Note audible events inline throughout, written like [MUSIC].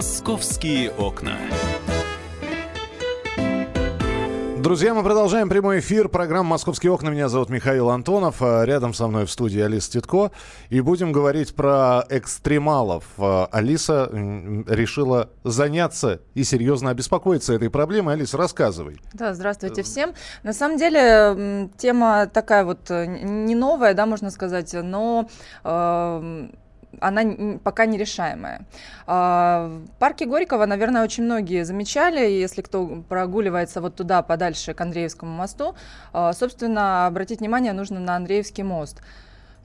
Московские окна. Друзья, мы продолжаем прямой эфир. Программа «Московские окна». Меня зовут Михаил Антонов. А Рядом со мной в студии Алиса Титко. И будем говорить про экстремалов. А Алиса решила заняться и серьезно обеспокоиться этой проблемой. Алиса, рассказывай. Да, здравствуйте всем. На самом деле, тема такая вот э, не новая, да, можно сказать, но э, она пока нерешаемая. А, в парке Горького, наверное, очень многие замечали, если кто прогуливается вот туда, подальше к Андреевскому мосту, а, собственно, обратить внимание нужно на Андреевский мост.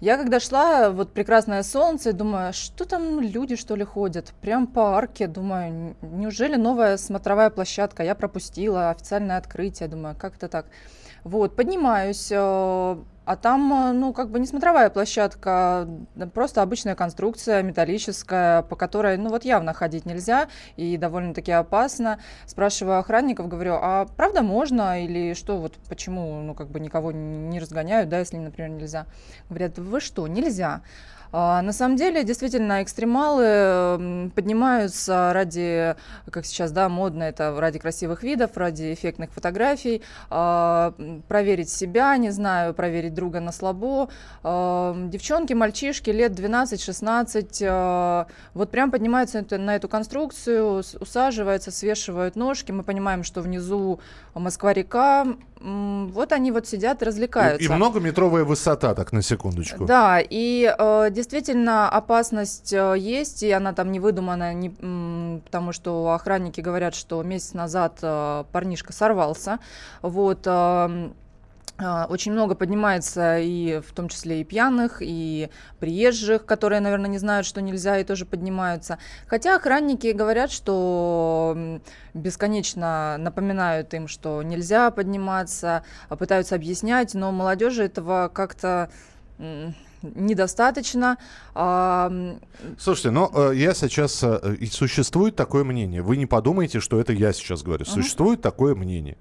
Я когда шла, вот прекрасное солнце, думаю, что там люди, что ли, ходят? Прям по арке, думаю, неужели новая смотровая площадка? Я пропустила официальное открытие, думаю, как это так? Вот, поднимаюсь, э, а там, э, ну, как бы не смотровая площадка, просто обычная конструкция металлическая, по которой, ну, вот явно ходить нельзя и довольно-таки опасно. Спрашиваю охранников, говорю, а правда можно или что, вот почему, ну, как бы никого не разгоняют, да, если, например, нельзя? Говорят, вы что, нельзя? А, на самом деле, действительно, экстремалы поднимаются ради, как сейчас, да, модно это, ради красивых видов, ради эффектных фотографий, а, проверить себя, не знаю, проверить друга на слабо. А, девчонки, мальчишки лет 12-16, вот прям поднимаются на эту конструкцию, усаживаются, свешивают ножки. Мы понимаем, что внизу Москва-река, вот они вот сидят и развлекаются. И, и многометровая высота, так на секундочку. Да, и э, действительно опасность э, есть, и она там не выдумана, не, потому что охранники говорят, что месяц назад э, парнишка сорвался. Вот. Э, очень много поднимается и в том числе и пьяных, и приезжих, которые, наверное, не знают, что нельзя, и тоже поднимаются. Хотя охранники говорят, что бесконечно напоминают им, что нельзя подниматься, а пытаются объяснять, но молодежи этого как-то недостаточно. Слушайте, но ну, э, я сейчас... Э, существует такое мнение. Вы не подумайте, что это я сейчас говорю. Существует uh-huh. такое мнение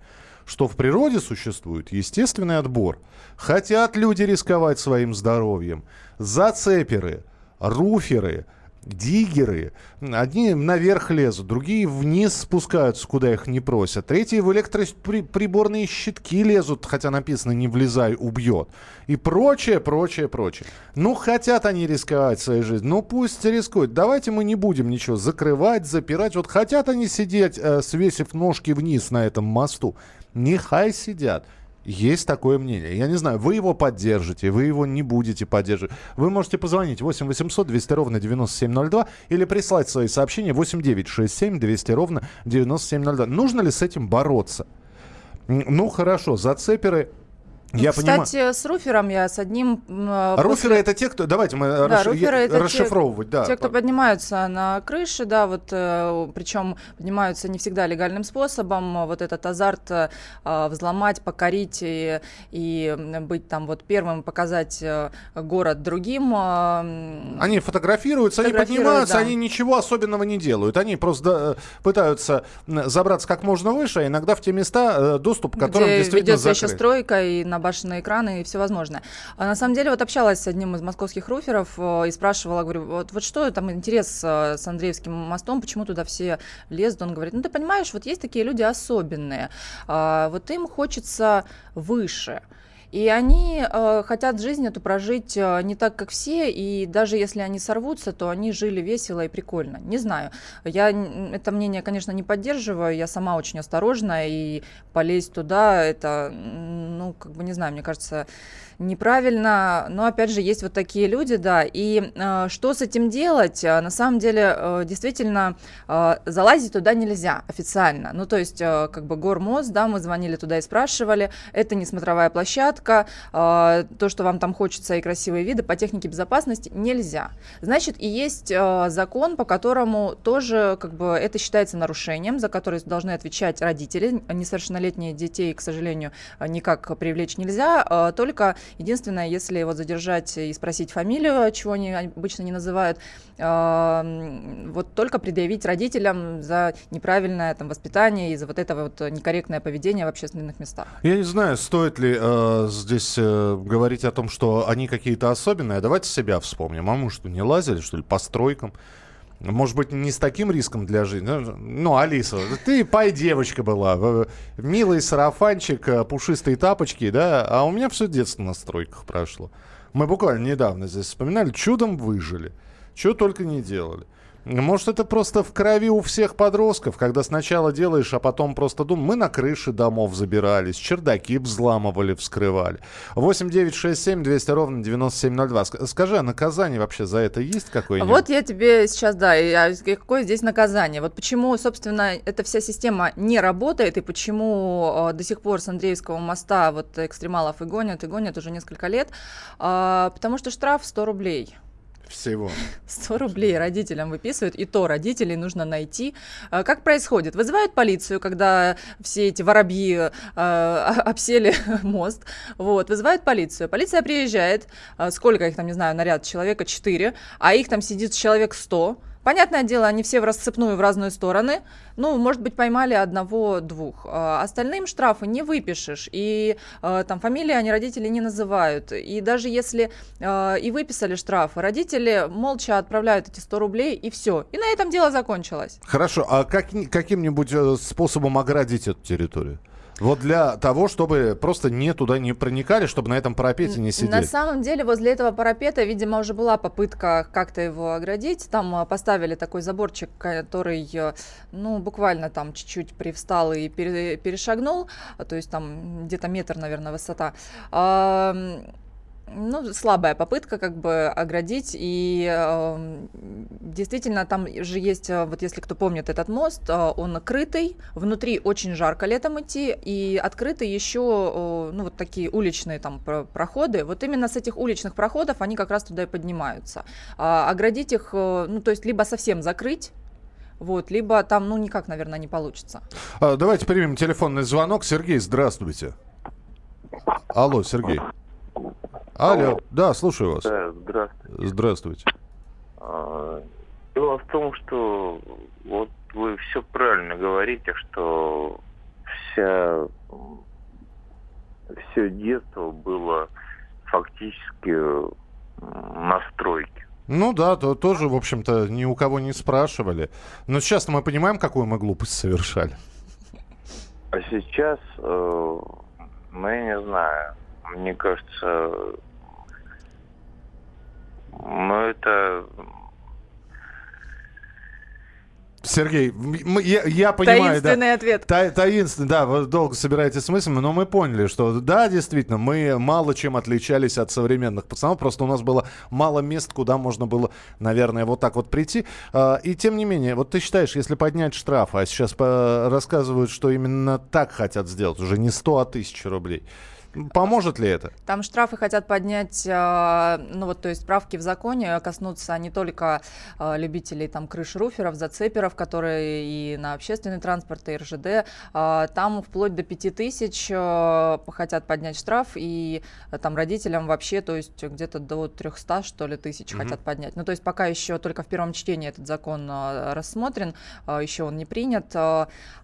что в природе существует естественный отбор. Хотят люди рисковать своим здоровьем. Зацеперы, руферы, диггеры. Одни наверх лезут, другие вниз спускаются, куда их не просят. Третьи в электроприборные щитки лезут, хотя написано «не влезай, убьет». И прочее, прочее, прочее. Ну, хотят они рисковать своей жизнью, ну пусть рискуют. Давайте мы не будем ничего закрывать, запирать. Вот хотят они сидеть, э, свесив ножки вниз на этом мосту. Нехай сидят. Есть такое мнение. Я не знаю, вы его поддержите, вы его не будете поддерживать. Вы можете позвонить 8 800 200 ровно 9702 или прислать свои сообщения 8 9 6 7 200 ровно 9702. Нужно ли с этим бороться? Ну, хорошо, зацеперы я Кстати, понимаю. с руфером я с одним... Э, руферы это те, кто... Давайте мы да, расш... руферы это расшифровывать. Те, да. те, кто поднимаются на крыше, да, вот, э, причем поднимаются не всегда легальным способом. Вот этот азарт э, взломать, покорить и, и быть там вот первым, показать э, город другим. Э, они фотографируются, они поднимаются, да. они ничего особенного не делают. Они просто пытаются забраться как можно выше, а иногда в те места, доступ к которым Где действительно ведется закрыт. еще стройка и на набашенные экраны и все возможное. А на самом деле вот общалась с одним из московских руферов э, и спрашивала, говорю, вот, вот что там интерес э, с Андреевским мостом, почему туда все лезут? Он говорит, ну ты понимаешь, вот есть такие люди особенные, а, вот им хочется выше. И они э, хотят жизнь эту прожить э, не так, как все, и даже если они сорвутся, то они жили весело и прикольно. Не знаю. Я это мнение, конечно, не поддерживаю. Я сама очень осторожна, и полезть туда, это, ну, как бы, не знаю, мне кажется, неправильно, но опять же есть вот такие люди, да, и э, что с этим делать? А, на самом деле, э, действительно, э, залазить туда нельзя официально, ну то есть э, как бы гормоз, да, мы звонили туда и спрашивали, это не смотровая площадка, э, то, что вам там хочется и красивые виды по технике безопасности нельзя. Значит, и есть э, закон, по которому тоже как бы это считается нарушением, за которое должны отвечать родители, несовершеннолетние детей, к сожалению, никак привлечь нельзя, э, только Единственное, если вот задержать и спросить фамилию, чего они обычно не называют, э, вот только предъявить родителям за неправильное там, воспитание и за вот это вот некорректное поведение в общественных местах. Я не знаю, стоит ли здесь э, говорить о том, что они какие-то особенные. Давайте себя вспомним. А мы что, не лазили, что ли, по стройкам? может быть, не с таким риском для жизни. Ну, ну Алиса, ты пай девочка была. Милый сарафанчик, э, пушистые тапочки, да? А у меня все детство на стройках прошло. Мы буквально недавно здесь вспоминали, чудом выжили. Чего только не делали. Может, это просто в крови у всех подростков, когда сначала делаешь, а потом просто думаешь. Мы на крыши домов забирались, чердаки взламывали, вскрывали. 8 9 6 7 200 ровно 9702. Скажи, а наказание вообще за это есть какое-нибудь? Вот я тебе сейчас, да, а какое здесь наказание? Вот почему, собственно, эта вся система не работает, и почему а, до сих пор с Андреевского моста вот экстремалов и гонят, и гонят уже несколько лет, а, потому что штраф 100 рублей. Всего. [LAUGHS] 100 рублей родителям выписывают, и то родителей нужно найти. А, как происходит? Вызывают полицию, когда все эти воробьи э, [LAUGHS] обсели [LAUGHS] мост. Вот, вызывают полицию. Полиция приезжает, а, сколько их там, не знаю, наряд человека 4, а их там сидит человек 100 Понятное дело, они все в рассыпную в разные стороны. Ну, может быть, поймали одного-двух. А остальным штрафы не выпишешь. И э, там фамилии они родители не называют. И даже если э, и выписали штрафы, родители молча отправляют эти 100 рублей, и все. И на этом дело закончилось. Хорошо. А как, каким-нибудь э, способом оградить эту территорию? Вот для того, чтобы просто не туда не проникали, чтобы на этом парапете не сидели. На самом деле возле этого парапета, видимо, уже была попытка как-то его оградить. Там а, поставили такой заборчик, который, э, ну, буквально там чуть-чуть привстал и перешагнул. То есть там где-то метр, наверное, высота ну, слабая попытка как бы оградить. И э, действительно, там же есть, э, вот если кто помнит этот мост, э, он крытый, внутри очень жарко летом идти, и открыты еще, э, ну, вот такие уличные там проходы. Вот именно с этих уличных проходов они как раз туда и поднимаются. А оградить их, э, ну, то есть либо совсем закрыть, вот, либо там, ну, никак, наверное, не получится. А, давайте примем телефонный звонок. Сергей, здравствуйте. Алло, Сергей. Алло, Алло. да, слушаю вас. Да, здравствуйте. Здравствуйте. А, дело в том, что вот вы все правильно говорите, что вся все детство было фактически на стройке. Ну да, то тоже, в общем-то, ни у кого не спрашивали. Но сейчас мы понимаем, какую мы глупость совершали. А сейчас, э, ну я не знаю, мне кажется, ну это Сергей, мы, я, я понимаю, таинственный да, ответ. Та, таинственный, да, вы долго собираетесь с мыслями, но мы поняли, что да, действительно, мы мало чем отличались от современных пацанов, просто у нас было мало мест, куда можно было, наверное, вот так вот прийти. А, и тем не менее, вот ты считаешь, если поднять штраф, а сейчас рассказывают, что именно так хотят сделать, уже не 100, а 1000 рублей, Поможет ли это? Там штрафы хотят поднять, а, ну вот, то есть правки в законе коснутся не только а, любителей там крыш-руферов, зацеперов, которые и на общественный транспорт, и РЖД. А, там вплоть до 5000 хотят поднять штраф, и там родителям вообще, то есть где-то до 300, что ли, тысяч угу. хотят поднять. Ну, то есть пока еще только в первом чтении этот закон рассмотрен, еще он не принят.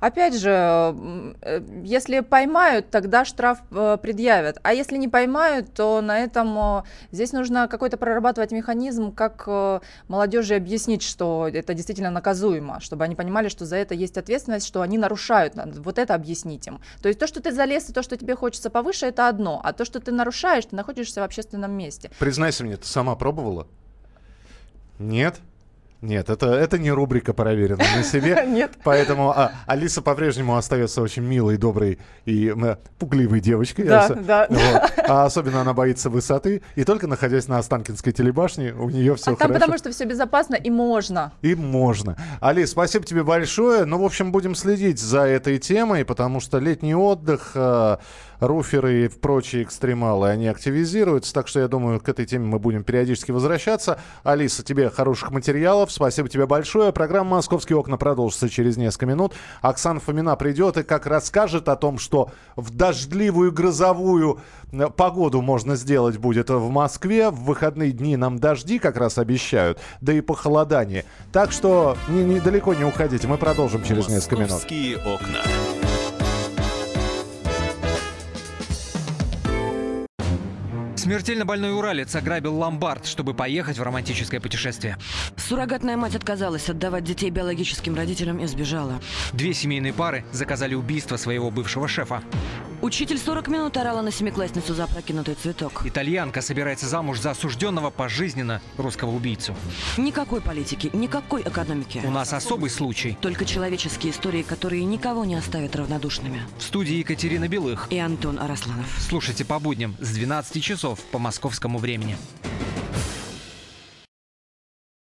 Опять же, э, если поймают, тогда штраф э, предъявляется предъявят. А если не поймают, то на этом э, здесь нужно какой-то прорабатывать механизм, как э, молодежи объяснить, что это действительно наказуемо, чтобы они понимали, что за это есть ответственность, что они нарушают. Вот это объяснить им. То есть то, что ты залез и то, что тебе хочется повыше, это одно. А то, что ты нарушаешь, ты находишься в общественном месте. Признайся мне, ты сама пробовала? Нет? Нет, это, это не рубрика «Проверено на себе». [LAUGHS] Нет. Поэтому а, Алиса по-прежнему остается очень милой, доброй и э, пугливой девочкой. Да, да. Вот. А особенно она боится высоты. И только находясь на Останкинской телебашне, у нее все а хорошо. Там потому что все безопасно и можно. И можно. Алис, спасибо тебе большое. Ну, в общем, будем следить за этой темой, потому что летний отдых... Э, руферы и прочие экстремалы, они активизируются. Так что я думаю, к этой теме мы будем периодически возвращаться. Алиса, тебе хороших материалов. Спасибо тебе большое. Программа «Московские окна» продолжится через несколько минут. Оксана Фомина придет и как расскажет о том, что в дождливую грозовую э, погоду можно сделать будет в Москве. В выходные дни нам дожди как раз обещают, да и похолодание. Так что недалеко не уходите. Мы продолжим через несколько минут. «Московские окна». Смертельно больной уралец ограбил ломбард, чтобы поехать в романтическое путешествие. Суррогатная мать отказалась отдавать детей биологическим родителям и сбежала. Две семейные пары заказали убийство своего бывшего шефа. Учитель 40 минут орала на семиклассницу за опрокинутый цветок. Итальянка собирается замуж за осужденного пожизненно русского убийцу. Никакой политики, никакой экономики. У нас особый случай. Только человеческие истории, которые никого не оставят равнодушными. В студии Екатерина Белых. И Антон Арасланов. Слушайте по будням с 12 часов по московскому времени.